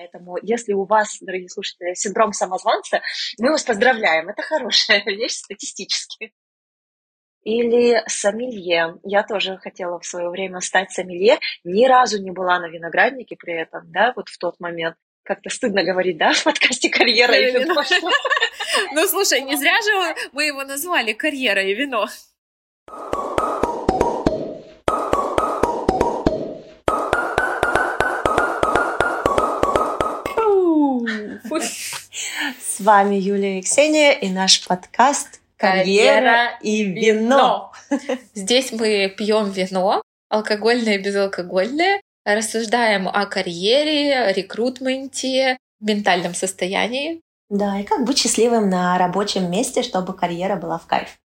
Поэтому, если у вас, дорогие слушатели, синдром самозванца, мы вас поздравляем. Это хорошая вещь статистически. Или сомелье. Я тоже хотела в свое время стать сомелье. Ни разу не была на винограднике при этом, да, вот в тот момент. Как-то стыдно говорить, да, в подкасте «Карьера и вино». Ну, слушай, не зря же мы его назвали «Карьера и вино». С вами Юлия и Ксения и наш подкаст «Карьера, и вино». Здесь мы пьем вино, алкогольное и безалкогольное, рассуждаем о карьере, рекрутменте, ментальном состоянии. Да, и как быть счастливым на рабочем месте, чтобы карьера была в кайф.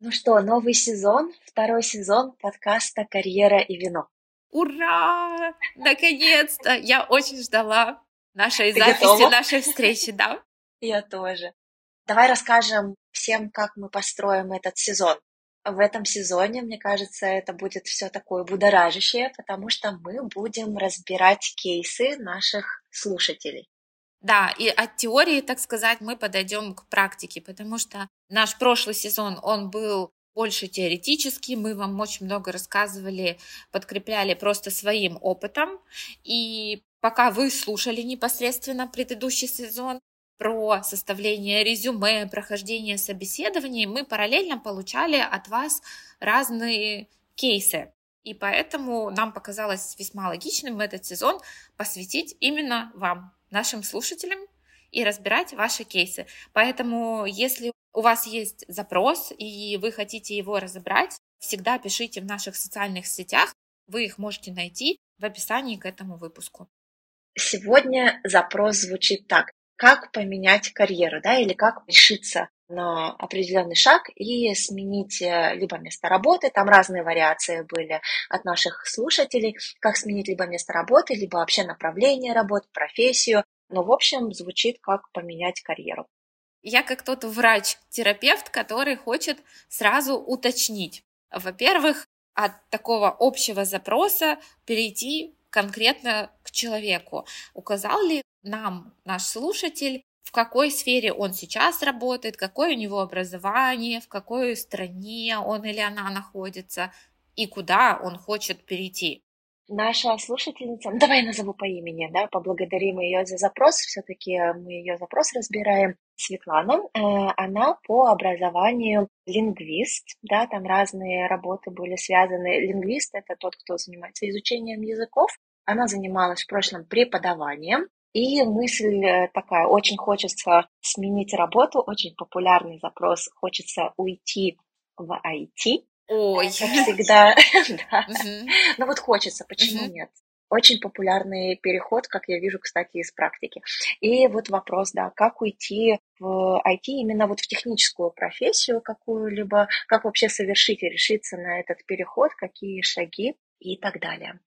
Ну что, новый сезон, второй сезон подкаста «Карьера и вино». Ура! Наконец-то! Я очень ждала нашей Ты записи, готова? нашей встречи, да? Я тоже. Давай расскажем всем, как мы построим этот сезон. В этом сезоне, мне кажется, это будет все такое будоражащее, потому что мы будем разбирать кейсы наших слушателей. Да, и от теории, так сказать, мы подойдем к практике, потому что наш прошлый сезон, он был больше теоретически, мы вам очень много рассказывали, подкрепляли просто своим опытом. И пока вы слушали непосредственно предыдущий сезон про составление резюме, прохождение собеседований, мы параллельно получали от вас разные кейсы. И поэтому нам показалось весьма логичным этот сезон посвятить именно вам, нашим слушателям, и разбирать ваши кейсы. Поэтому, если у вас есть запрос, и вы хотите его разобрать, всегда пишите в наших социальных сетях. Вы их можете найти в описании к этому выпуску. Сегодня запрос звучит так. Как поменять карьеру, да, или как решиться на определенный шаг и сменить э, либо место работы, там разные вариации были от наших слушателей, как сменить либо место работы, либо вообще направление работы, профессию, но в общем звучит как поменять карьеру. Я как тот врач-терапевт, который хочет сразу уточнить. Во-первых, от такого общего запроса перейти конкретно к человеку. Указал ли нам наш слушатель, в какой сфере он сейчас работает, какое у него образование, в какой стране он или она находится и куда он хочет перейти. Наша слушательница, ну, давай я назову по имени, да, поблагодарим ее за запрос, все-таки мы ее запрос разбираем. Светлана, э, она по образованию лингвист, да, там разные работы были связаны. Лингвист — это тот, кто занимается изучением языков. Она занималась в прошлом преподаванием, и мысль э, такая, очень хочется сменить работу, очень популярный запрос, хочется уйти в IT, Ой. Как всегда, да. Ну вот хочется, почему нет? Очень популярный переход, как я вижу, кстати, из практики. И вот вопрос, да, как уйти в IT именно вот в техническую профессию какую-либо, как вообще совершить и решиться на этот переход, какие шаги и так далее.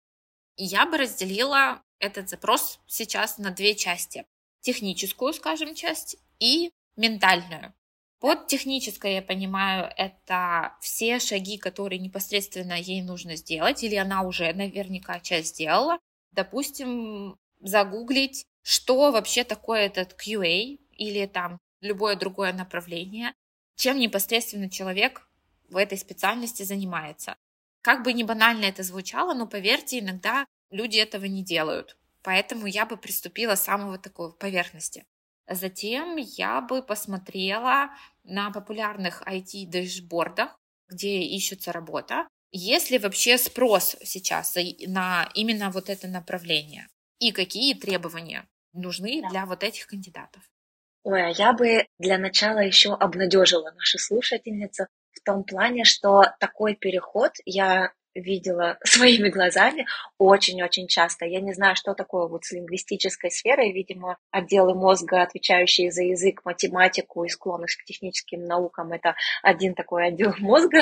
Я бы разделила этот запрос сейчас на две части. Техническую, скажем, часть и ментальную. Под техническое, я понимаю, это все шаги, которые непосредственно ей нужно сделать, или она уже наверняка часть сделала. Допустим, загуглить, что вообще такое этот QA или там любое другое направление, чем непосредственно человек в этой специальности занимается. Как бы не банально это звучало, но поверьте, иногда люди этого не делают. Поэтому я бы приступила с самого такого поверхности. Затем я бы посмотрела на популярных IT-дэшбордах, где ищется работа, есть ли вообще спрос сейчас на именно вот это направление и какие требования нужны да. для вот этих кандидатов. Ой, а я бы для начала еще обнадежила нашу слушательницу в том плане, что такой переход я видела своими глазами очень-очень часто. Я не знаю, что такое вот с лингвистической сферой. Видимо, отделы мозга, отвечающие за язык, математику и склонность к техническим наукам, это один такой отдел мозга.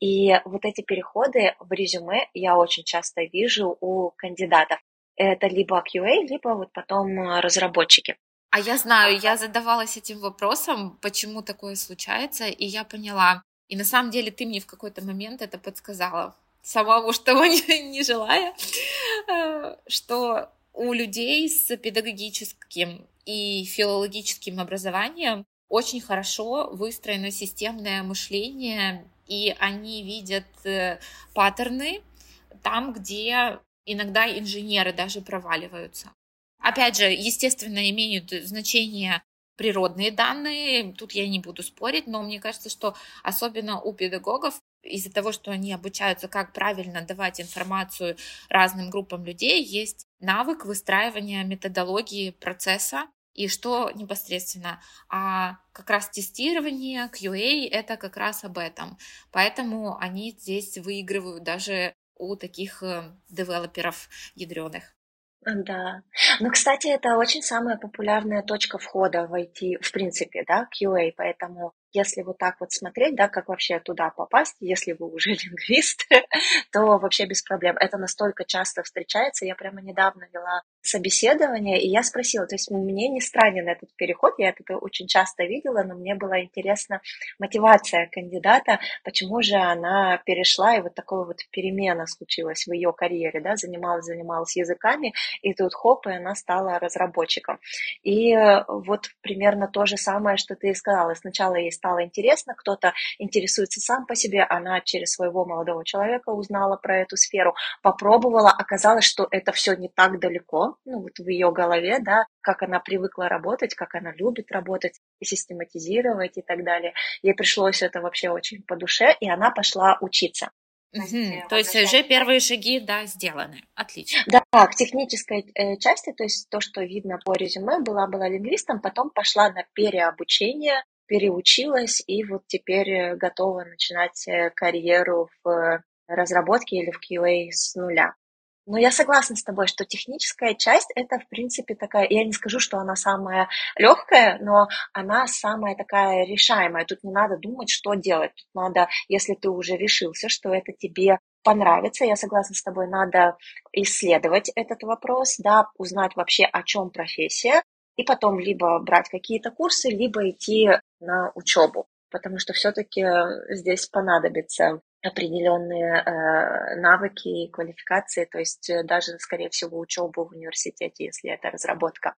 И вот эти переходы в резюме я очень часто вижу у кандидатов. Это либо QA, либо вот потом разработчики. А я знаю, я задавалась этим вопросом, почему такое случается, и я поняла. И на самом деле ты мне в какой-то момент это подсказала самому, того не, не желая, э, что у людей с педагогическим и филологическим образованием очень хорошо выстроено системное мышление, и они видят э, паттерны там, где иногда инженеры даже проваливаются. Опять же, естественно, имеют значение природные данные, тут я не буду спорить, но мне кажется, что особенно у педагогов из-за того, что они обучаются, как правильно давать информацию разным группам людей, есть навык выстраивания методологии процесса, и что непосредственно, а как раз тестирование, QA, это как раз об этом. Поэтому они здесь выигрывают даже у таких э, девелоперов ядреных. Да. Ну, кстати, это очень самая популярная точка входа в IT, в принципе, да, QA, поэтому если вот так вот смотреть, да, как вообще туда попасть, если вы уже лингвист, то вообще без проблем. Это настолько часто встречается. Я прямо недавно вела собеседование, и я спросила, то есть мне не странен этот переход, я это очень часто видела, но мне была интересна мотивация кандидата, почему же она перешла, и вот такая вот перемена случилась в ее карьере, да, занималась, занималась языками, и тут хоп, и она стала разработчиком. И э, вот примерно то же самое, что ты сказала. Сначала ей стало интересно, кто-то интересуется сам по себе, она через своего молодого человека узнала про эту сферу, попробовала, оказалось, что это все не так далеко, ну, вот в ее голове, да, как она привыкла работать, как она любит работать, и систематизировать и так далее. Ей пришлось это вообще очень по душе, и она пошла учиться. Угу. То есть уже первые шаги, да, сделаны. Отлично. Да, к технической э, части, то есть то, что видно по резюме, была была лингвистом, потом пошла на переобучение, переучилась и вот теперь э, готова начинать э, карьеру в разработке или в QA с нуля. Но я согласна с тобой, что техническая часть это, в принципе, такая, я не скажу, что она самая легкая, но она самая такая решаемая. Тут не надо думать, что делать. Тут надо, если ты уже решился, что это тебе понравится, я согласна с тобой, надо исследовать этот вопрос, да, узнать вообще, о чем профессия, и потом либо брать какие-то курсы, либо идти на учебу, потому что все-таки здесь понадобится определенные э, навыки и квалификации, то есть э, даже, скорее всего, учебу в университете, если это разработка.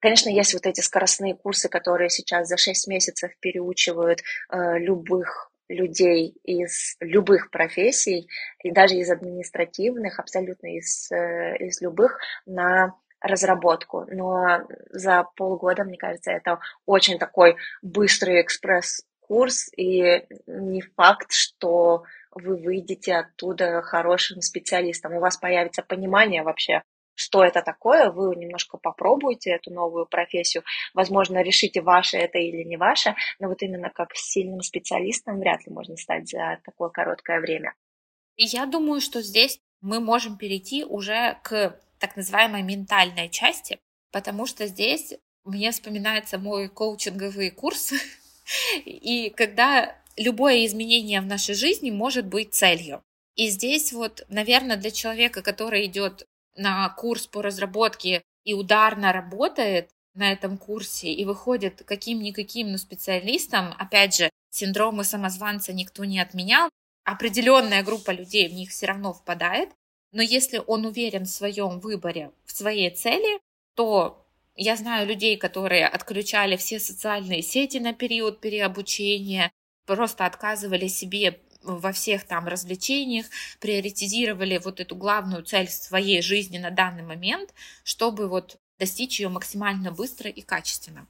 Конечно, есть вот эти скоростные курсы, которые сейчас за 6 месяцев переучивают э, любых людей из любых профессий, и даже из административных, абсолютно из, э, из любых, на разработку. Но за полгода, мне кажется, это очень такой быстрый экспресс-курс, и не факт, что вы выйдете оттуда хорошим специалистом, у вас появится понимание вообще, что это такое, вы немножко попробуете эту новую профессию, возможно, решите, ваше это или не ваше, но вот именно как сильным специалистом вряд ли можно стать за такое короткое время. Я думаю, что здесь мы можем перейти уже к так называемой ментальной части, потому что здесь мне вспоминается мой коучинговый курс, и когда любое изменение в нашей жизни может быть целью. И здесь вот, наверное, для человека, который идет на курс по разработке и ударно работает на этом курсе и выходит каким-никаким, но специалистом, опять же, синдромы самозванца никто не отменял, определенная группа людей в них все равно впадает, но если он уверен в своем выборе, в своей цели, то я знаю людей, которые отключали все социальные сети на период переобучения, просто отказывали себе во всех там развлечениях, приоритизировали вот эту главную цель своей жизни на данный момент, чтобы вот достичь ее максимально быстро и качественно.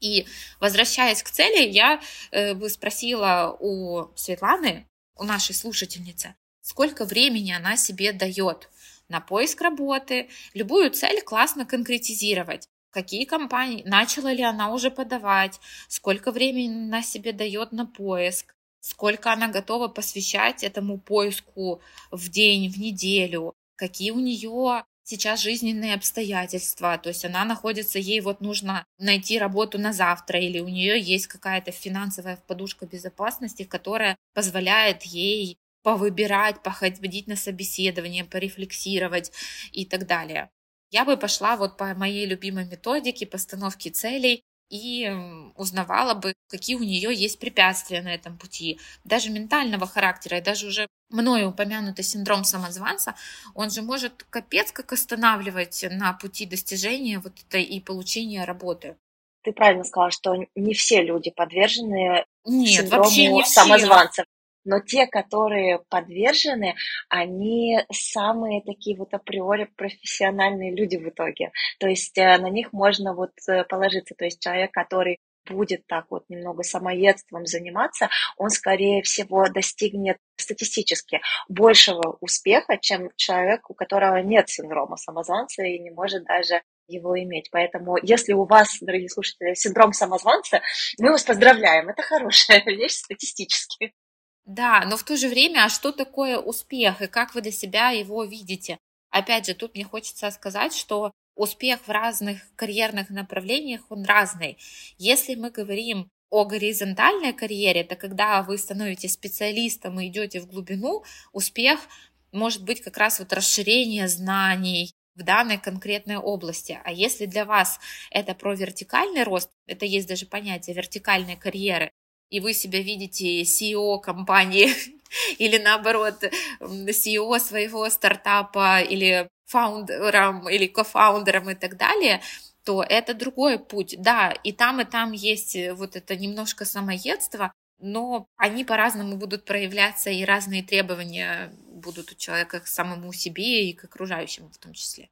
И возвращаясь к цели, я э, бы спросила у Светланы, у нашей слушательницы, сколько времени она себе дает на поиск работы, любую цель классно конкретизировать. Какие компании, начала ли она уже подавать, сколько времени она себе дает на поиск, сколько она готова посвящать этому поиску в день, в неделю, какие у нее сейчас жизненные обстоятельства, то есть она находится, ей вот нужно найти работу на завтра, или у нее есть какая-то финансовая подушка безопасности, которая позволяет ей повыбирать, походить на собеседование, порефлексировать и так далее. Я бы пошла вот по моей любимой методике постановки целей. и узнавала бы, какие у нее есть препятствия на этом пути, даже ментального характера, и даже уже мною упомянутый синдром самозванца, он же может капец как останавливать на пути достижения вот этой и получения работы. Ты правильно сказала, что не все люди подвержены Нет, синдрому вообще не все. самозванца но те, которые подвержены, они самые такие вот априори профессиональные люди в итоге. То есть э, на них можно вот э, положиться. То есть человек, который будет так вот немного самоедством заниматься, он, скорее всего, достигнет статистически большего успеха, чем человек, у которого нет синдрома самозванца и не может даже его иметь. Поэтому, если у вас, дорогие слушатели, синдром самозванца, мы вас поздравляем. Это хорошая вещь статистически. Да, но в то же время, а что такое успех и как вы для себя его видите? Опять же, тут мне хочется сказать, что успех в разных карьерных направлениях, он разный. Если мы говорим о горизонтальной карьере, это когда вы становитесь специалистом и идете в глубину, успех может быть как раз вот расширение знаний в данной конкретной области. А если для вас это про вертикальный рост, это есть даже понятие вертикальной карьеры, и вы себя видите CEO компании или наоборот CEO своего стартапа или фаундером или кофаундером и так далее, то это другой путь. Да, и там, и там есть вот это немножко самоедство, но они по-разному будут проявляться, и разные требования будут у человека к самому себе и к окружающему в том числе.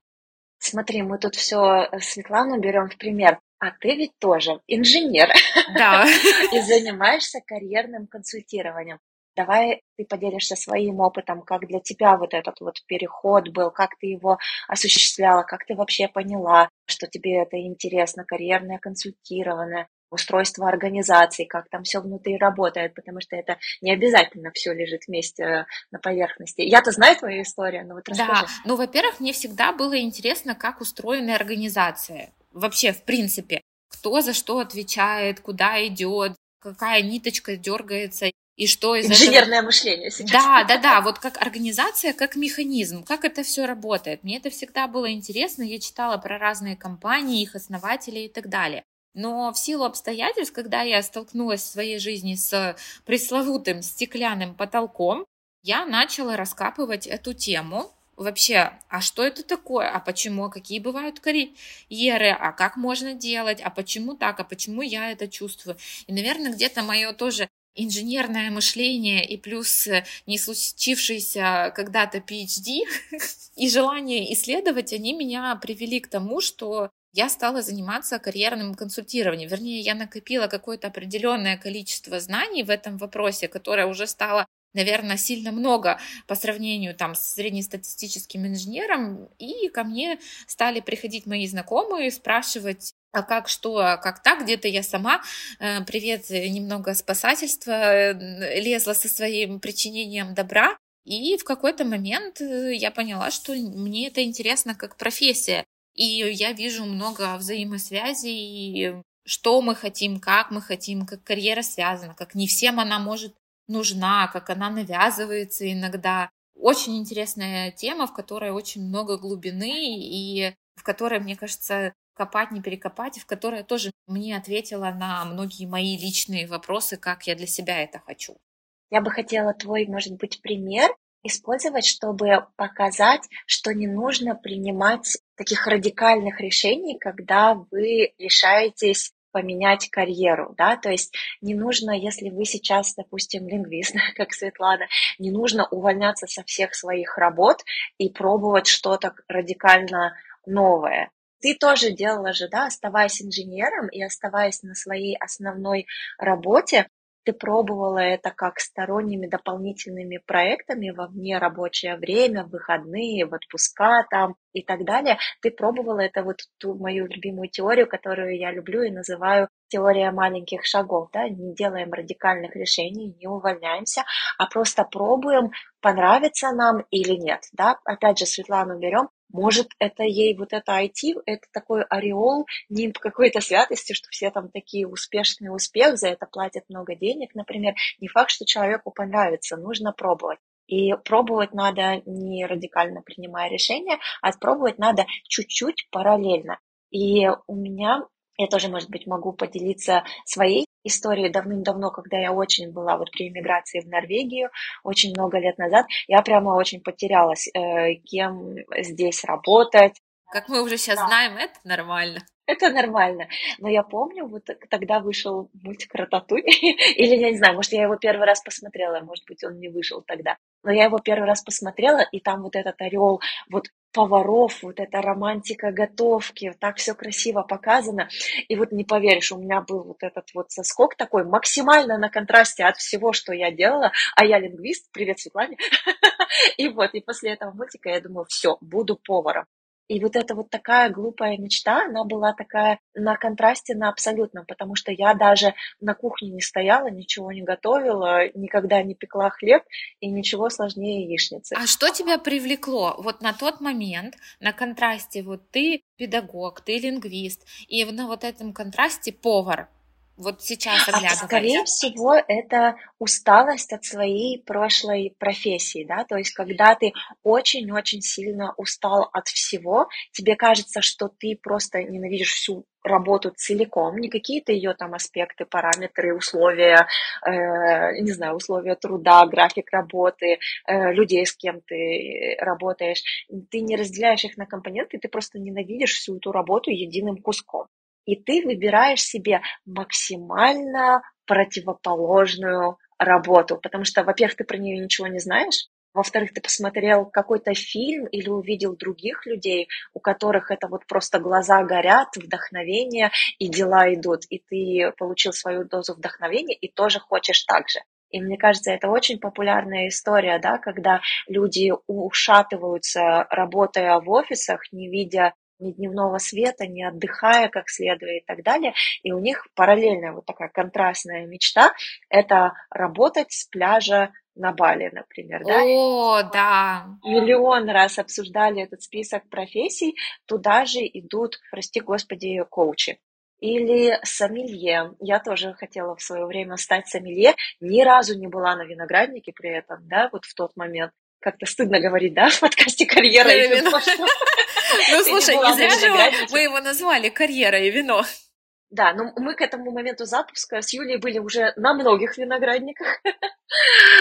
Смотри, мы тут все Светлану берем в пример. А ты ведь тоже инженер. Да. И занимаешься карьерным консультированием. Давай ты поделишься своим опытом, как для тебя вот этот вот переход был, как ты его осуществляла, как ты вообще поняла, что тебе это интересно, карьерное консультирование, устройство организации, как там все внутри работает, потому что это не обязательно все лежит вместе э, на поверхности. Я-то знаю твою историю, но вот расскажи. Да, ну, во-первых, мне всегда было интересно, как устроены организации вообще, в принципе, кто за что отвечает, куда идет, какая ниточка дергается и что из Инженерное этого... мышление сейчас. Да, да, да, вот как организация, как механизм, как это все работает. Мне это всегда было интересно, я читала про разные компании, их основатели и так далее. Но в силу обстоятельств, когда я столкнулась в своей жизни с пресловутым стеклянным потолком, я начала раскапывать эту тему, вообще, а что это такое, а почему, а какие бывают карьеры, а как можно делать, а почему так, а почему я это чувствую. И, наверное, где-то мое тоже инженерное мышление и плюс э, не случившийся когда-то PhD и желание исследовать, они меня привели к тому, что я стала заниматься карьерным консультированием. Вернее, я накопила какое-то определенное количество знаний в этом вопросе, которое уже стало наверное, сильно много по сравнению там с среднестатистическим инженером, и ко мне стали приходить мои знакомые, спрашивать, а как что, а как так, где-то я сама, э, привет, немного спасательства, э, лезла со своим причинением добра, и в какой-то момент э, я поняла, что мне это интересно как профессия, и я вижу много взаимосвязей, что мы хотим, как мы хотим, как карьера связана, как не всем она может нужна, как она навязывается иногда. Очень интересная тема, в которой очень много глубины и в которой, мне кажется, копать, не перекопать, и в которой тоже мне ответила на многие мои личные вопросы, как я для себя это хочу. Я бы хотела твой, может быть, пример использовать, чтобы показать, что не нужно принимать таких радикальных решений, когда вы решаетесь поменять карьеру, да, то есть не нужно, если вы сейчас, допустим, лингвист, как Светлана, не нужно увольняться со всех своих работ и пробовать что-то радикально новое. Ты тоже делала же, да, оставаясь инженером и оставаясь на своей основной работе, ты пробовала это как сторонними дополнительными проектами во вне рабочее время, в выходные, в отпуска там и так далее. Ты пробовала это вот ту мою любимую теорию, которую я люблю и называю теория маленьких шагов, да, не делаем радикальных решений, не увольняемся, а просто пробуем, понравится нам или нет, да. Опять же, Светлану берем, может, это ей вот это IT, это такой ореол, не какой-то святости, что все там такие успешный успех, за это платят много денег, например. Не факт, что человеку понравится, нужно пробовать. И пробовать надо не радикально принимая решения, а пробовать надо чуть-чуть параллельно. И у меня Я тоже, может быть, могу поделиться своей историей давным-давно, когда я очень была вот при иммиграции в Норвегию, очень много лет назад, я прямо очень потерялась, э, кем здесь работать. Как мы уже сейчас да. знаем, это нормально. Это нормально. Но я помню, вот тогда вышел мультик Рататуй, или я не знаю, может, я его первый раз посмотрела, может быть, он не вышел тогда. Но я его первый раз посмотрела, и там вот этот орел, вот поваров, вот эта романтика готовки, так все красиво показано. И вот не поверишь, у меня был вот этот вот соскок такой максимально на контрасте от всего, что я делала, а я лингвист, привет, Светлане. И вот, и после этого мультика я думаю, все, буду поваром. И вот эта вот такая глупая мечта, она была такая на контрасте на абсолютном, потому что я даже на кухне не стояла, ничего не готовила, никогда не пекла хлеб и ничего сложнее яичницы. А что тебя привлекло вот на тот момент, на контрасте, вот ты педагог, ты лингвист, и на вот этом контрасте повар, вот сейчас оглядываясь? Скорее всего, это усталость от своей прошлой профессии, да, то есть когда ты очень-очень сильно устал от всего, тебе кажется, что ты просто ненавидишь всю работу целиком, не какие-то ее там аспекты, параметры, условия, э, не знаю, условия труда, график работы, э, людей, с кем ты работаешь, ты не разделяешь их на компоненты, ты просто ненавидишь всю эту работу единым куском и ты выбираешь себе максимально противоположную работу, потому что, во-первых, ты про нее ничего не знаешь, во-вторых, ты посмотрел какой-то фильм или увидел других людей, у которых это вот просто глаза горят, вдохновение, и дела идут, и ты получил свою дозу вдохновения и тоже хочешь так же. И мне кажется, это очень популярная история, да, когда люди ушатываются, работая в офисах, не видя ни дневного света, не отдыхая как следует и так далее. И у них параллельная вот такая контрастная мечта – это работать с пляжа на Бали, например, да? О, да. Миллион раз обсуждали этот список профессий, туда же идут, прости господи, коучи. Или сомелье. Я тоже хотела в свое время стать сомелье. Ни разу не была на винограднике при этом, да, вот в тот момент. Как-то стыдно говорить, да, в подкасте «Карьера» и вино. Ну, слушай, не зря же мы его назвали «Карьера и вино». Да, но мы к этому моменту запуска с Юлей были уже на многих виноградниках.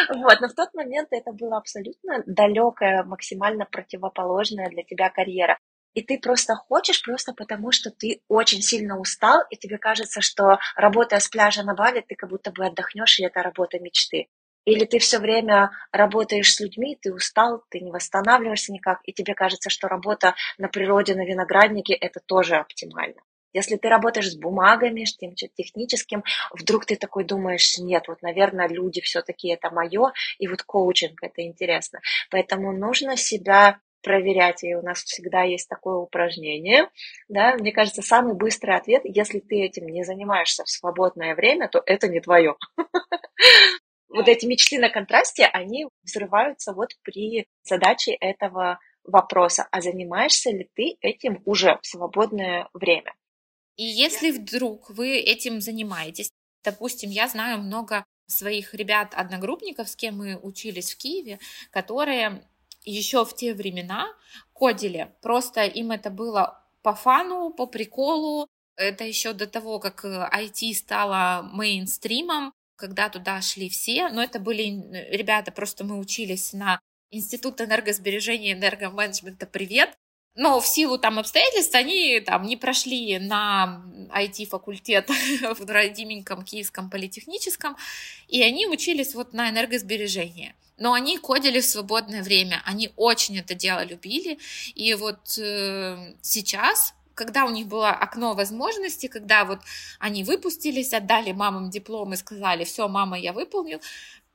Вот, но в тот момент это была абсолютно далекая, максимально противоположная для тебя карьера. И ты просто хочешь просто потому, что ты очень сильно устал, и тебе кажется, что работая с пляжа на Бали, ты как будто бы отдохнешь, и это работа мечты. Или ты все время работаешь с людьми, ты устал, ты не восстанавливаешься никак, и тебе кажется, что работа на природе, на винограднике – это тоже оптимально. Если ты работаешь с бумагами, с тем техническим, вдруг ты такой думаешь, нет, вот, наверное, люди все-таки это мое, и вот коучинг это интересно. Поэтому нужно себя проверять, и у нас всегда есть такое упражнение, да, мне кажется, самый быстрый ответ, если ты этим не занимаешься в свободное время, то это не твое. вот эти мечты на контрасте, они взрываются вот при задаче этого вопроса, а занимаешься ли ты этим уже в свободное время? И если вдруг вы этим занимаетесь, допустим, я знаю много своих ребят-одногруппников, с кем мы учились в Киеве, которые еще в те времена кодили. Просто им это было по фану, по приколу. Это еще до того, как IT стало мейнстримом когда туда шли все, но это были ребята, просто мы учились на Институт энергосбережения и энергоменеджмента «Привет», но в силу там обстоятельств они там не прошли на IT-факультет в родименьком Киевском политехническом, и они учились вот на энергосбережение. Но они кодили в свободное время, они очень это дело любили, и вот э, сейчас когда у них было окно возможностей, когда вот они выпустились, отдали мамам диплом и сказали, все, мама, я выполнил,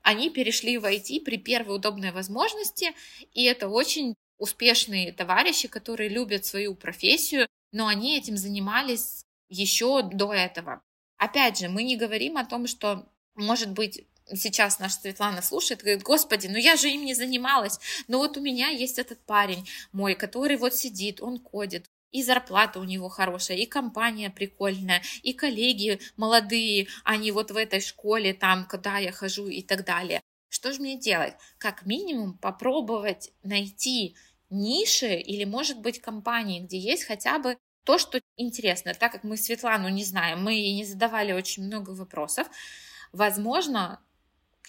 они перешли в IT при первой удобной возможности, и это очень успешные товарищи, которые любят свою профессию, но они этим занимались еще до этого. Опять же, мы не говорим о том, что, может быть, сейчас наша Светлана слушает, говорит, господи, ну я же им не занималась, но вот у меня есть этот парень мой, который вот сидит, он кодит, и зарплата у него хорошая, и компания прикольная, и коллеги молодые, они вот в этой школе, там, куда я хожу и так далее. Что же мне делать? Как минимум попробовать найти ниши или, может быть, компании, где есть хотя бы то, что интересно. Так как мы Светлану не знаем, мы ей не задавали очень много вопросов, возможно,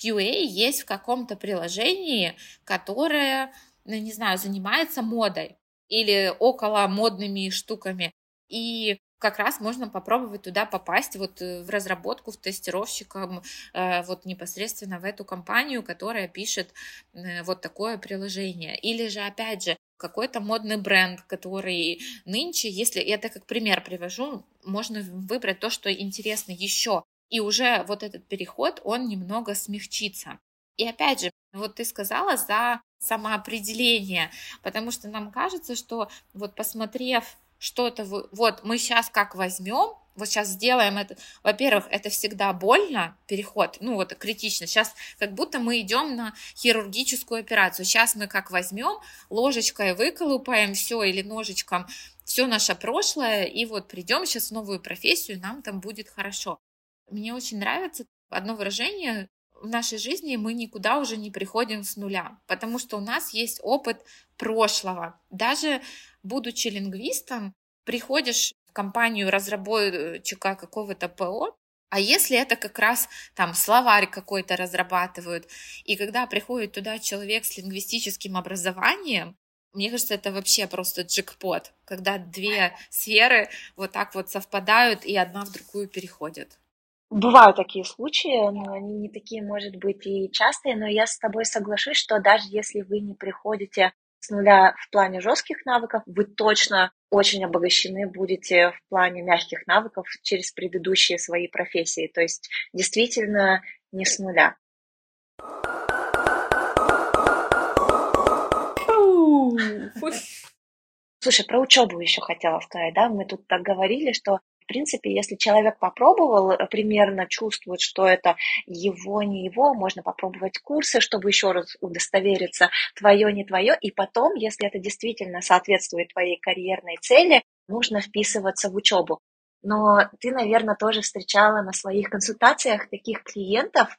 QA есть в каком-то приложении, которое, ну, не знаю, занимается модой или около модными штуками. И как раз можно попробовать туда попасть, вот э, в разработку, в тестировщиком, э, вот непосредственно в эту компанию, которая пишет э, вот такое приложение. Или же, опять же, какой-то модный бренд, который нынче, если я это как пример привожу, можно выбрать то, что интересно еще. И уже вот этот переход, он немного смягчится. И опять же, вот ты сказала за самоопределение, потому что нам кажется, что вот посмотрев что-то, вот мы сейчас как возьмем, вот сейчас сделаем это. Во-первых, это всегда больно, переход, ну вот критично. Сейчас как будто мы идем на хирургическую операцию. Сейчас мы как возьмем, ложечкой выколупаем все или ножичком все наше прошлое, и вот придем сейчас в новую профессию, нам там будет хорошо. Мне очень нравится одно выражение, в нашей жизни мы никуда уже не приходим с нуля, потому что у нас есть опыт прошлого. Даже будучи лингвистом, приходишь в компанию разработчика какого-то ПО, а если это как раз там словарь какой-то разрабатывают, и когда приходит туда человек с лингвистическим образованием, мне кажется, это вообще просто джекпот, когда две сферы вот так вот совпадают и одна в другую переходят. Бывают такие случаи, но они не такие, может быть, и частые, но я с тобой соглашусь, что даже если вы не приходите с нуля в плане жестких навыков, вы точно очень обогащены будете в плане мягких навыков через предыдущие свои профессии. То есть действительно не с нуля. Слушай, про учебу еще хотела сказать, да, мы тут так говорили, что в принципе, если человек попробовал, э, примерно чувствует, что это его, не его, можно попробовать курсы, чтобы еще раз удостовериться, твое, не твое, и потом, если это действительно соответствует твоей карьерной цели, нужно вписываться в учебу. Но ты, наверное, тоже встречала на своих консультациях таких клиентов,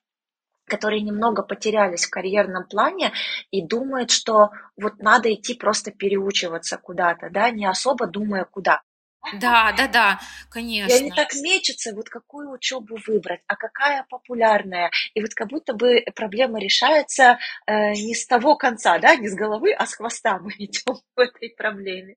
которые немного потерялись в карьерном плане и думают, что вот надо идти просто переучиваться куда-то, да, не особо думая куда. Да, да, да, конечно. И они так мечутся, вот какую учебу выбрать, а какая популярная. И вот как будто бы проблема решается э, не с того конца, да, не с головы, а с хвоста мы идем в этой проблеме.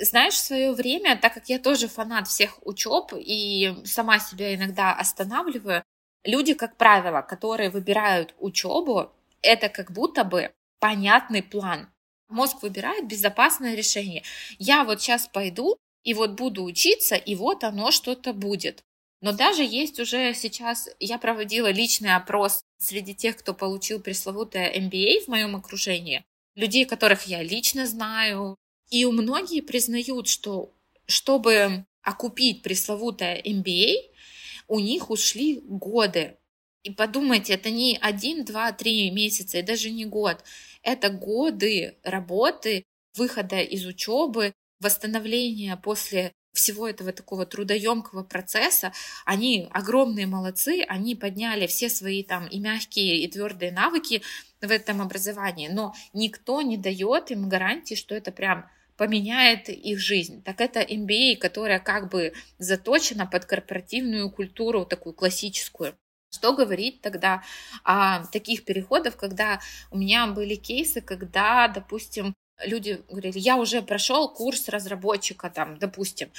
Знаешь, в свое время, так как я тоже фанат всех учеб и сама себя иногда останавливаю, люди, как правило, которые выбирают учебу, это как будто бы понятный план. Мозг выбирает безопасное решение. Я вот сейчас пойду и вот буду учиться, и вот оно что-то будет. Но даже есть уже сейчас, я проводила личный опрос среди тех, кто получил пресловутое MBA в моем окружении, людей, которых я лично знаю, и у многие признают, что чтобы окупить пресловутое MBA, у них ушли годы. И подумайте, это не один, два, три месяца, и даже не год. Это годы работы, выхода из учебы, восстановления после всего этого такого трудоемкого процесса, они огромные молодцы, они подняли все свои там и мягкие, и твердые навыки в этом образовании, но никто не дает им гарантии, что это прям поменяет их жизнь. Так это MBA, которая как бы заточена под корпоративную культуру, такую классическую. Что говорить тогда о таких переходах, когда у меня были кейсы, когда, допустим, люди говорили, я уже прошел курс разработчика, там, допустим,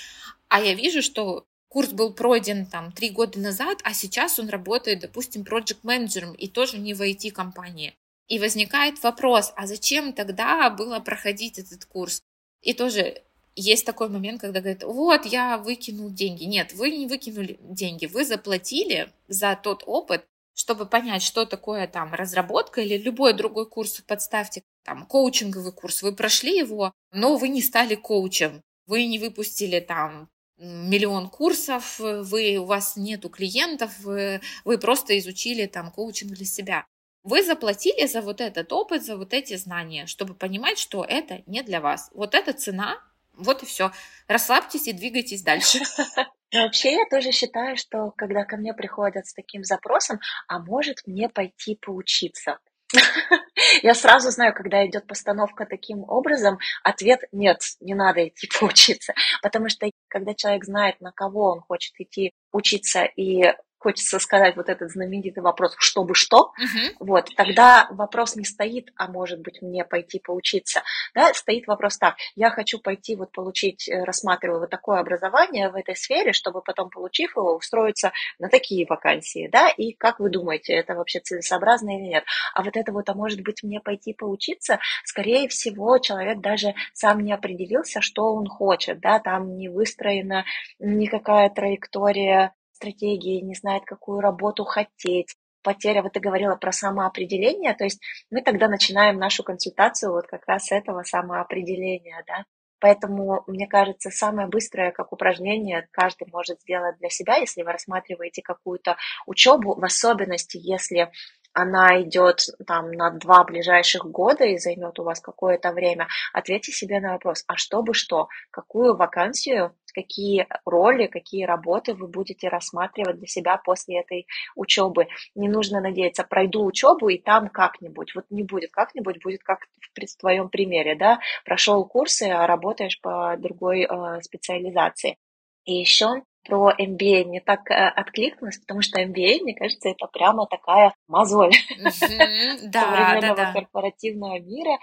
а я вижу, что курс был пройден там три года назад, а сейчас он работает, допустим, проект менеджером и тоже не в IT-компании. И возникает вопрос, а зачем тогда было проходить этот курс? И тоже есть такой момент, когда говорят, вот, я выкинул деньги. Нет, вы не выкинули деньги, вы заплатили за тот опыт, чтобы понять, что такое там разработка или любой другой курс, подставьте там коучинговый курс, вы прошли его, но вы не стали коучем, вы не выпустили там миллион курсов, вы, у вас нету клиентов, вы, вы просто изучили там коучинг для себя. Вы заплатили за вот этот опыт, за вот эти знания, чтобы понимать, что это не для вас. Вот эта цена, вот и все. Расслабьтесь и двигайтесь дальше. Вообще я тоже считаю, что когда ко мне приходят с таким запросом, а может мне пойти поучиться, Я сразу знаю, когда идет постановка таким образом, ответ нет, не надо идти поучиться. Потому что когда человек знает, на кого он хочет идти учиться и хочется сказать вот этот знаменитый вопрос «чтобы что?», uh-huh. вот, тогда вопрос не стоит, а может быть мне пойти поучиться, да, стоит вопрос так, я хочу пойти вот получить, э, рассматриваю вот такое образование в этой сфере, чтобы потом, получив его, устроиться на такие вакансии, да, и как вы думаете, это вообще целесообразно или нет? А вот это вот, а может быть мне пойти поучиться, скорее всего, человек даже сам не определился, что он хочет, да, там не выстроена никакая траектория стратегии, не знает, какую работу хотеть, потеря, вот ты говорила про самоопределение, то есть мы тогда начинаем нашу консультацию вот как раз с этого самоопределения, да. Поэтому, мне кажется, самое быстрое, как упражнение, каждый может сделать для себя, если вы рассматриваете какую-то учебу, в особенности, если она идет там на два ближайших года и займет у вас какое-то время, ответьте себе на вопрос, а что бы что, какую вакансию, какие роли, какие работы вы будете рассматривать для себя после этой учебы. Не нужно надеяться, пройду учебу и там как-нибудь. Вот не будет как-нибудь, будет как в твоем примере, да, прошел курсы, а работаешь по другой э, специализации. И еще про MBA мне так э, откликнулось, потому что MBA, мне кажется, это прямо такая мозоль современного корпоративного мира.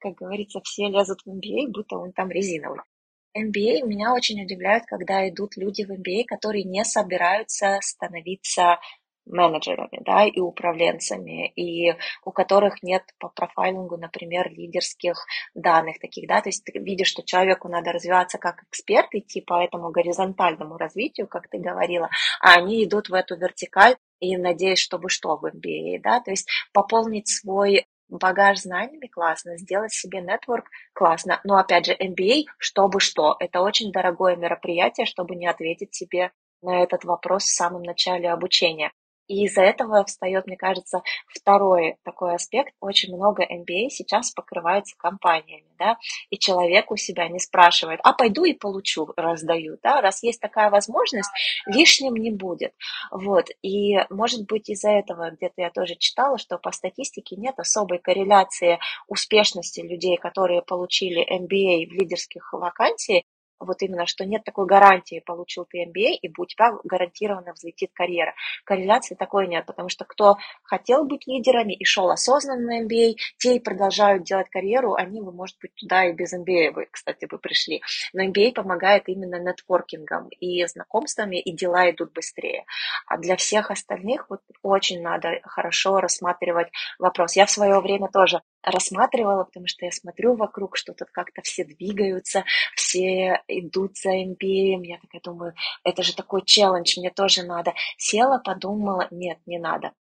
Как говорится, все лезут в MBA, будто он там резиновый. MBA меня очень удивляют, когда идут люди в MBA, которые не собираются становиться менеджерами, да, и управленцами, и у которых нет по профайлингу, например, лидерских данных таких, да, то есть ты видишь, что человеку надо развиваться как эксперт, идти по этому горизонтальному развитию, как ты говорила, а они идут в эту вертикаль и надеюсь, чтобы что в MBA, да, то есть пополнить свой багаж знаниями классно, сделать себе нетворк классно, но опять же MBA, чтобы что, это очень дорогое мероприятие, чтобы не ответить себе на этот вопрос в самом начале обучения. И из-за этого встает, мне кажется, второй такой аспект. Очень много MBA сейчас покрывается компаниями, да, и человек у себя не спрашивает, а пойду и получу, раздаю, да, раз есть такая возможность, лишним не будет. Вот, и может быть из-за этого где-то я тоже читала, что по статистике нет особой корреляции успешности людей, которые получили MBA в лидерских вакансиях, вот именно, что нет такой гарантии, получил ты MBA, и у тебя гарантированно взлетит карьера. Корреляции такой нет, потому что кто хотел быть лидерами и шел осознанно на MBA, те и продолжают делать карьеру, они, вы, может быть, туда и без MBA вы, кстати, бы пришли. Но MBA помогает именно нетворкингом и знакомствами, и дела идут быстрее. А для всех остальных вот очень надо хорошо рассматривать вопрос. Я в свое время тоже рассматривала, потому что я смотрю вокруг, что тут как-то все двигаются, все идут за MBA. Я такая думаю, это же такой челлендж, мне тоже надо. Села, подумала, нет, не надо.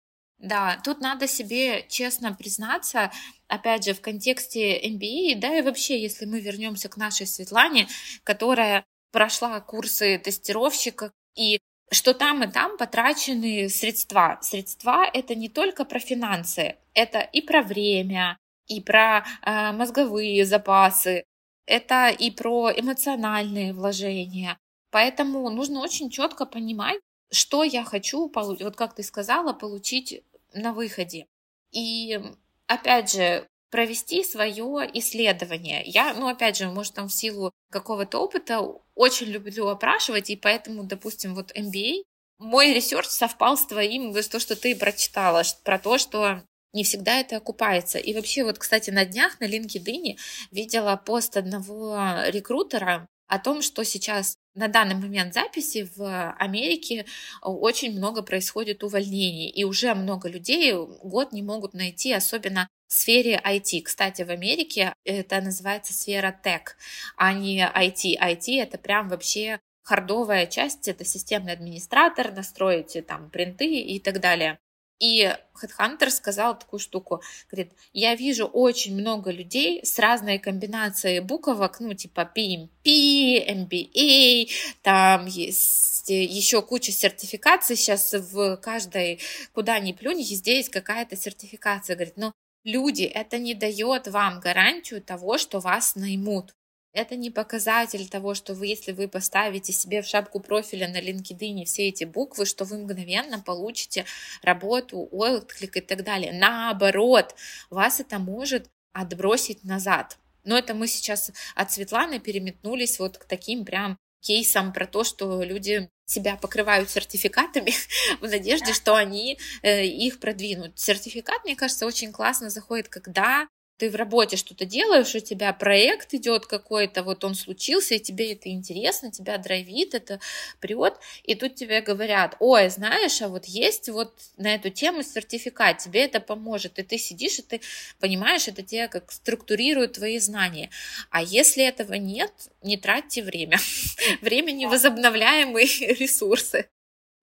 Да, тут надо себе честно признаться, опять же, в контексте MBA, да и вообще, если мы вернемся к нашей Светлане, которая прошла курсы тестировщика, и что там и там потрачены средства. Средства — это не только про финансы, это и про время, и про э, мозговые запасы, это и про эмоциональные вложения. Поэтому нужно очень четко понимать, что я хочу, вот как ты сказала, получить на выходе. И опять же, провести свое исследование. Я, ну, опять же, может, там в силу какого-то опыта очень люблю опрашивать, и поэтому, допустим, вот MBA, мой research совпал с твоим, то, что ты прочитала, про то, что не всегда это окупается. И вообще, вот, кстати, на днях на LinkedIn видела пост одного рекрутера о том, что сейчас на данный момент записи в Америке очень много происходит увольнений, и уже много людей год не могут найти, особенно в сфере IT. Кстати, в Америке это называется сфера tech, а не IT. IT это прям вообще хардовая часть, это системный администратор, настроите там принты и так далее. И HeadHunter сказал такую штуку, говорит, я вижу очень много людей с разной комбинацией буквок, ну, типа PMP, MBA, там есть еще куча сертификаций, сейчас в каждой, куда ни плюнь, везде есть какая-то сертификация, говорит, но люди, это не дает вам гарантию того, что вас наймут. Это не показатель того, что вы, если вы поставите себе в шапку профиля на LinkedIn все эти буквы, что вы мгновенно получите работу, отклик и так далее. Наоборот, вас это может отбросить назад. Но это мы сейчас от Светланы переметнулись вот к таким прям кейсам про то, что люди себя покрывают сертификатами в надежде, что они э, их продвинут. Сертификат, мне кажется, очень классно заходит, когда ты в работе что-то делаешь, у тебя проект идет какой-то, вот он случился, и тебе это интересно, тебя драйвит, это прет, и тут тебе говорят, ой, знаешь, а вот есть вот на эту тему сертификат, тебе это поможет, и ты сидишь, и ты понимаешь, это тебе как структурирует твои знания. А если этого нет, не тратьте время. Время невозобновляемые ресурсы.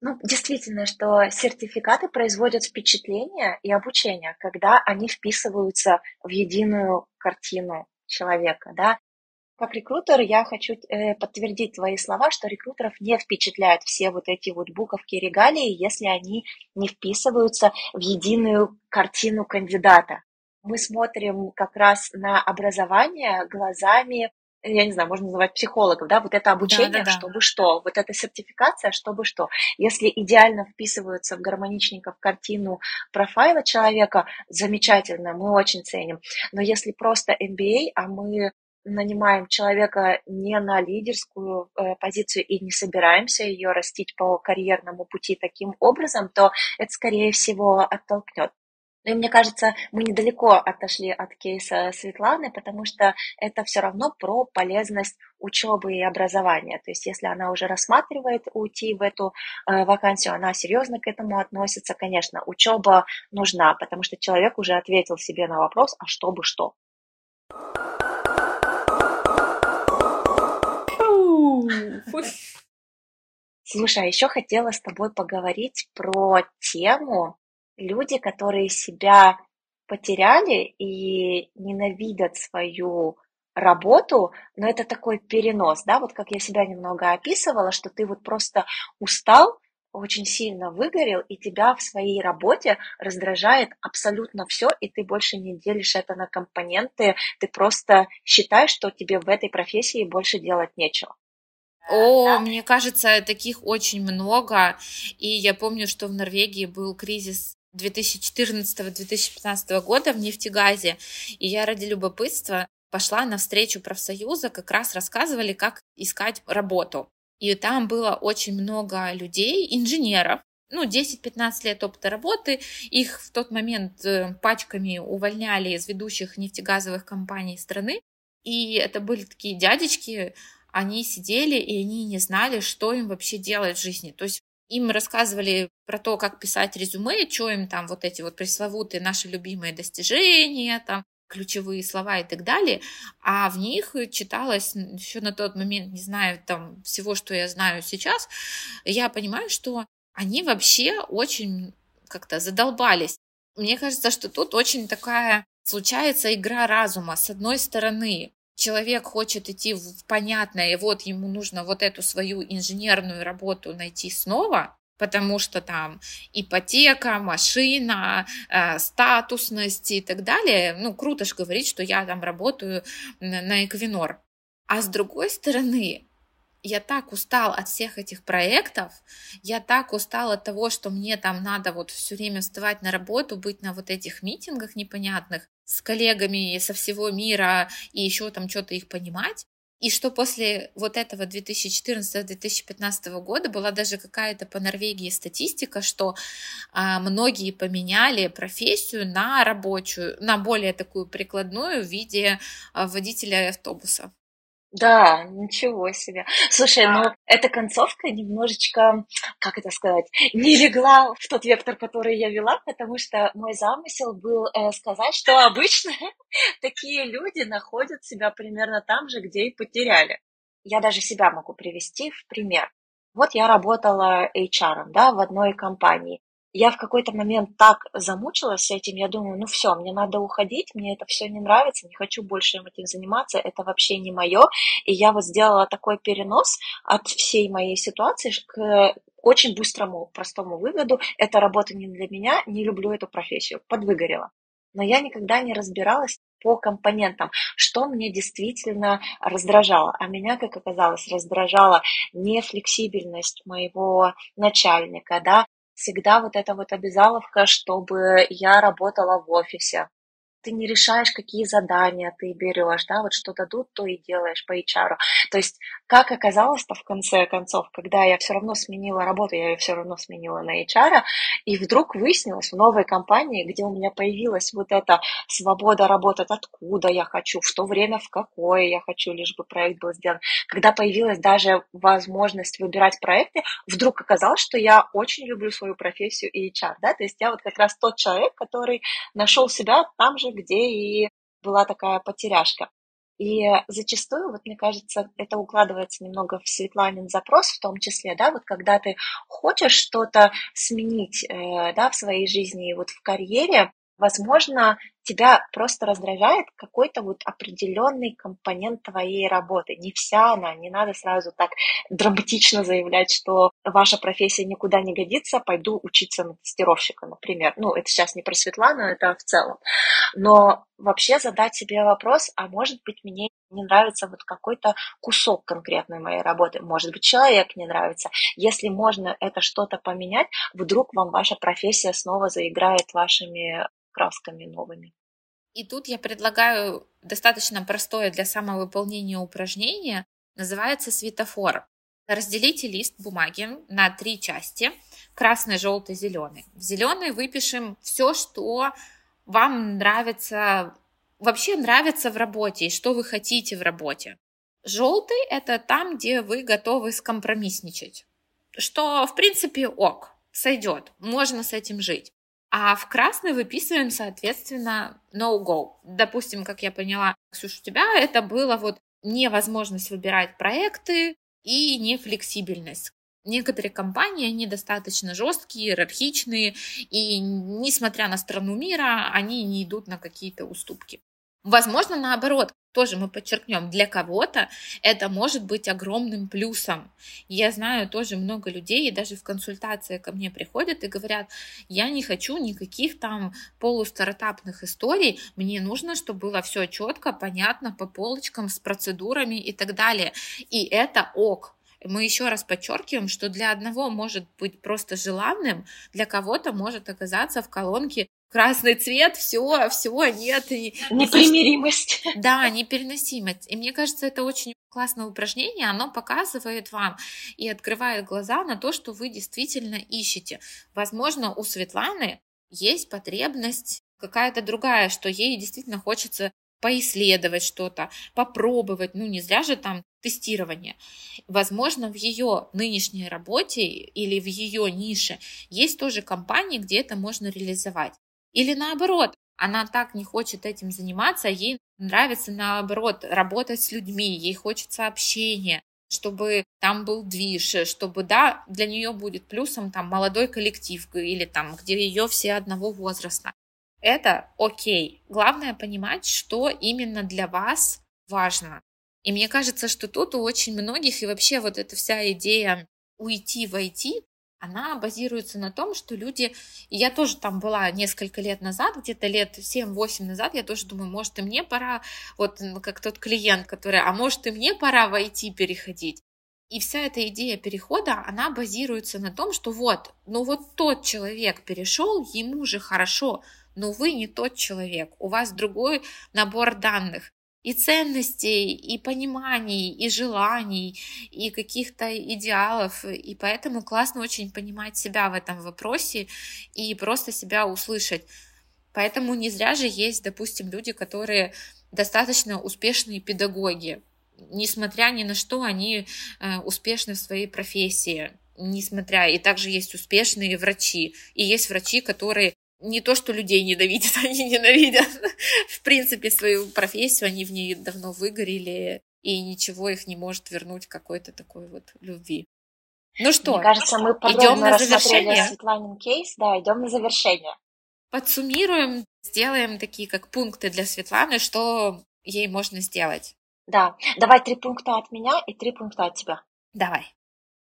Ну, действительно, что сертификаты производят впечатление и обучение, когда они вписываются в единую картину человека, да. Как рекрутер я хочу э, подтвердить твои слова, что рекрутеров не впечатляют все вот эти вот буковки регалии, если они не вписываются в единую картину кандидата. Мы смотрим как раз на образование глазами я не знаю, можно называть психологов, да, вот это обучение, да, да, да. чтобы что, вот эта сертификация, чтобы что. Если идеально вписываются в гармоничненько в картину профайла человека, замечательно, мы очень ценим. Но если просто MBA, а мы нанимаем человека не на лидерскую э, позицию и не собираемся ее растить по карьерному пути таким образом, то это, скорее всего, оттолкнет. И мне кажется, мы недалеко отошли от кейса Светланы, потому что это все равно про полезность учебы и образования. То есть если она уже рассматривает уйти в эту э, вакансию, она серьезно к этому относится, конечно, учеба нужна, потому что человек уже ответил себе на вопрос, а что бы что. Слушай, а еще хотела с тобой поговорить про тему люди, которые себя потеряли и ненавидят свою работу, но это такой перенос, да, вот как я себя немного описывала, что ты вот просто устал, очень сильно выгорел, и тебя в своей работе раздражает абсолютно все, и ты больше не делишь это на компоненты, ты просто считаешь, что тебе в этой профессии больше делать нечего. О, да. мне кажется, таких очень много. И я помню, что в Норвегии был кризис 2014-2015 года в нефтегазе, и я ради любопытства пошла на встречу профсоюза, как раз рассказывали, как искать работу. И там было очень много людей, инженеров, ну, 10-15 лет опыта работы, их в тот момент э, пачками увольняли из ведущих нефтегазовых компаний страны, и это были такие дядечки, они сидели, и они не знали, что им вообще делать в жизни. То есть им рассказывали про то, как писать резюме, что им там вот эти вот пресловутые наши любимые достижения, там ключевые слова и так далее, а в них читалось еще на тот момент, не знаю, там всего, что я знаю сейчас, я понимаю, что они вообще очень как-то задолбались. Мне кажется, что тут очень такая случается игра разума. С одной стороны, человек хочет идти в понятное, и вот ему нужно вот эту свою инженерную работу найти снова, потому что там ипотека, машина, э, статусность и так далее. Ну, круто же говорить, что я там работаю на Эквинор. А с другой стороны, я так устал от всех этих проектов, я так устал от того, что мне там надо вот все время вставать на работу, быть на вот этих митингах непонятных с коллегами со всего мира и еще там что-то их понимать. И что после вот этого 2014-2015 года была даже какая-то по Норвегии статистика, что а, многие поменяли профессию на рабочую, на более такую прикладную в виде а, водителя автобуса. Да, ничего себе. Слушай, ну эта концовка немножечко, как это сказать, не легла в тот вектор, который я вела, потому что мой замысел был э, сказать, что обычно такие люди находят себя примерно там же, где и потеряли. Я даже себя могу привести в пример. Вот я работала HR, да, в одной компании я в какой-то момент так замучилась этим, я думаю, ну все, мне надо уходить, мне это все не нравится, не хочу больше этим заниматься, это вообще не мое. И я вот сделала такой перенос от всей моей ситуации к очень быстрому, простому выводу. Эта работа не для меня, не люблю эту профессию, подвыгорела. но я никогда не разбиралась по компонентам, что мне действительно раздражало. А меня, как оказалось, раздражала нефлексибельность моего начальника, да, всегда вот эта вот обязаловка, чтобы я работала в офисе, ты не решаешь, какие задания ты берешь, да, вот что дадут, то и делаешь по HR. То есть, как оказалось-то в конце концов, когда я все равно сменила работу, я ее все равно сменила на HR, и вдруг выяснилось в новой компании, где у меня появилась вот эта свобода работать, откуда я хочу, в то время в какое я хочу, лишь бы проект был сделан. Когда появилась даже возможность выбирать проекты, вдруг оказалось, что я очень люблю свою профессию и HR, да, то есть я вот как раз тот человек, который нашел себя там же, где и была такая потеряшка. И зачастую, вот мне кажется, это укладывается немного в Светланин запрос в том числе, да, вот когда ты хочешь что-то сменить, э, да, в своей жизни и вот в карьере, возможно, тебя просто раздражает какой-то вот определенный компонент твоей работы. Не вся она, не надо сразу так драматично заявлять, что ваша профессия никуда не годится, пойду учиться на тестировщика, например. Ну, это сейчас не про Светлану, это в целом. Но вообще задать себе вопрос, а может быть мне не нравится вот какой-то кусок конкретной моей работы, может быть человек не нравится. Если можно это что-то поменять, вдруг вам ваша профессия снова заиграет вашими красками новыми. И тут я предлагаю достаточно простое для самовыполнения упражнение, называется светофор. Разделите лист бумаги на три части, красный, желтый, зеленый. В зеленый выпишем все, что вам нравится, вообще нравится в работе и что вы хотите в работе. Желтый – это там, где вы готовы скомпромиссничать, что, в принципе, ок, сойдет, можно с этим жить. А в красный выписываем, соответственно, no-go. Допустим, как я поняла, Ксюша, у тебя это было вот невозможность выбирать проекты и нефлексибельность. Некоторые компании, они достаточно жесткие, иерархичные, и несмотря на страну мира, они не идут на какие-то уступки. Возможно, наоборот, тоже мы подчеркнем, для кого-то это может быть огромным плюсом. Я знаю тоже много людей, и даже в консультации ко мне приходят и говорят, я не хочу никаких там полустартапных историй, мне нужно, чтобы было все четко, понятно, по полочкам, с процедурами и так далее. И это ок, мы еще раз подчеркиваем, что для одного может быть просто желанным, для кого-то может оказаться в колонке красный цвет, все, все, нет. И, Непримиримость. Да, непереносимость. И мне кажется, это очень классное упражнение, оно показывает вам и открывает глаза на то, что вы действительно ищете. Возможно, у Светланы есть потребность какая-то другая, что ей действительно хочется поисследовать что-то, попробовать, ну не зря же там тестирование. Возможно, в ее нынешней работе или в ее нише есть тоже компании, где это можно реализовать. Или наоборот, она так не хочет этим заниматься, ей нравится наоборот работать с людьми, ей хочется общения, чтобы там был движ, чтобы, да, для нее будет плюсом там молодой коллектив или там, где ее все одного возраста. Это окей. Главное понимать, что именно для вас важно. И мне кажется, что тут у очень многих и вообще вот эта вся идея уйти войти, она базируется на том, что люди... И я тоже там была несколько лет назад, где-то лет 7-8 назад, я тоже думаю, может, и мне пора, вот как тот клиент, который, а может, и мне пора войти переходить. И вся эта идея перехода, она базируется на том, что вот, ну вот тот человек перешел, ему же хорошо, но вы не тот человек, у вас другой набор данных и ценностей, и пониманий, и желаний, и каких-то идеалов. И поэтому классно очень понимать себя в этом вопросе и просто себя услышать. Поэтому не зря же есть, допустим, люди, которые достаточно успешные педагоги. Несмотря ни на что, они э, успешны в своей профессии. Несмотря, и также есть успешные врачи. И есть врачи, которые не то, что людей ненавидят, они ненавидят, в принципе, свою профессию, они в ней давно выгорели, и ничего их не может вернуть какой-то такой вот любви. Ну что, Мне кажется, мы идем на завершение. Светланин кейс, да, идем на завершение. Подсуммируем, сделаем такие как пункты для Светланы, что ей можно сделать. Да, давай три пункта от меня и три пункта от тебя. Давай.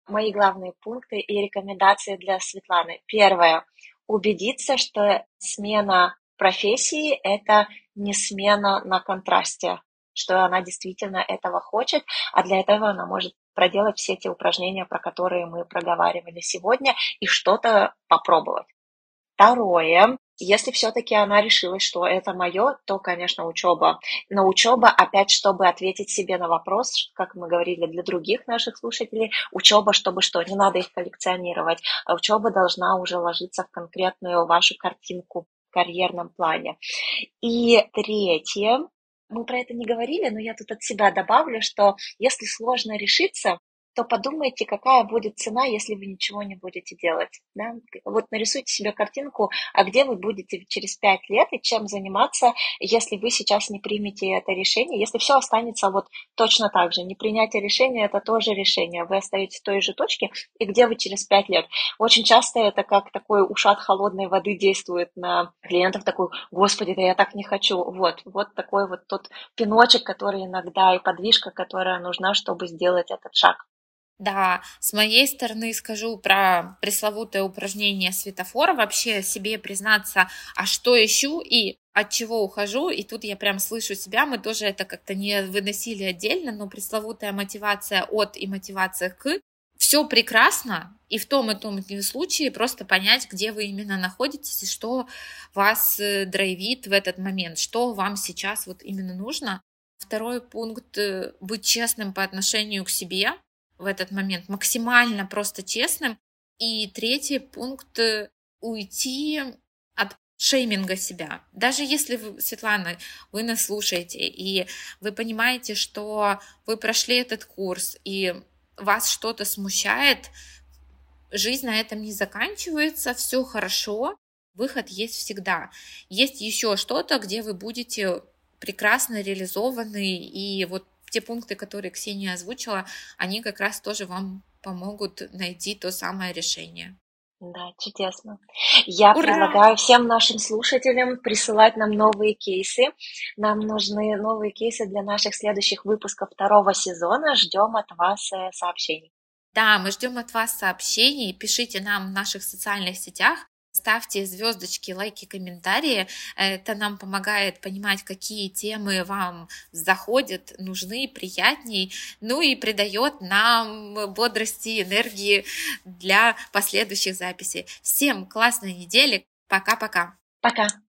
Мои главные пункты и рекомендации для Светланы. Первое убедиться, что смена профессии – это не смена на контрасте, что она действительно этого хочет, а для этого она может проделать все те упражнения, про которые мы проговаривали сегодня, и что-то попробовать. Второе, если все-таки она решила, что это мое, то, конечно, учеба. Но учеба, опять, чтобы ответить себе на вопрос, как мы говорили для других наших слушателей, учеба, чтобы что, не надо их коллекционировать, а учеба должна уже ложиться в конкретную вашу картинку в карьерном плане. И третье, мы про это не говорили, но я тут от себя добавлю, что если сложно решиться, то подумайте, какая будет цена, если вы ничего не будете делать. Да? Вот нарисуйте себе картинку, а где вы будете через пять лет и чем заниматься, если вы сейчас не примете это решение, если все останется вот точно так же. Не принятие решения – это тоже решение. Вы остаетесь в той же точке, и где вы через пять лет. Очень часто это как такой ушат холодной воды действует на клиентов, такой, господи, да я так не хочу. Вот, вот такой вот тот пиночек, который иногда и подвижка, которая нужна, чтобы сделать этот шаг. Да, с моей стороны скажу про пресловутое упражнение светофора, вообще себе признаться, а что ищу и от чего ухожу, и тут я прям слышу себя, мы тоже это как-то не выносили отдельно, но пресловутая мотивация от и мотивация к, все прекрасно, и в том и том случае просто понять, где вы именно находитесь и что вас э, драйвит в этот момент, что вам сейчас вот именно нужно. Второй пункт быть честным по отношению к себе, в этот момент, максимально просто честным. И третий пункт уйти от шейминга себя. Даже если вы, Светлана, вы нас слушаете, и вы понимаете, что вы прошли этот курс, и вас что-то смущает, жизнь на этом не заканчивается, все хорошо, выход есть всегда. Есть еще что-то, где вы будете прекрасно реализованы, и вот те пункты, которые Ксения озвучила, они как раз тоже вам помогут найти то самое решение. Да, чудесно. Я Ура! предлагаю всем нашим слушателям присылать нам новые кейсы. Нам нужны новые кейсы для наших следующих выпусков второго сезона. Ждем от вас э, сообщений. Да, мы ждем от вас сообщений. Пишите нам в наших социальных сетях. Ставьте звездочки, лайки, комментарии. Это нам помогает понимать, какие темы вам заходят, нужны, приятней. Ну и придает нам бодрости, энергии для последующих записей. Всем классной недели. Пока-пока. Пока. -пока. Пока.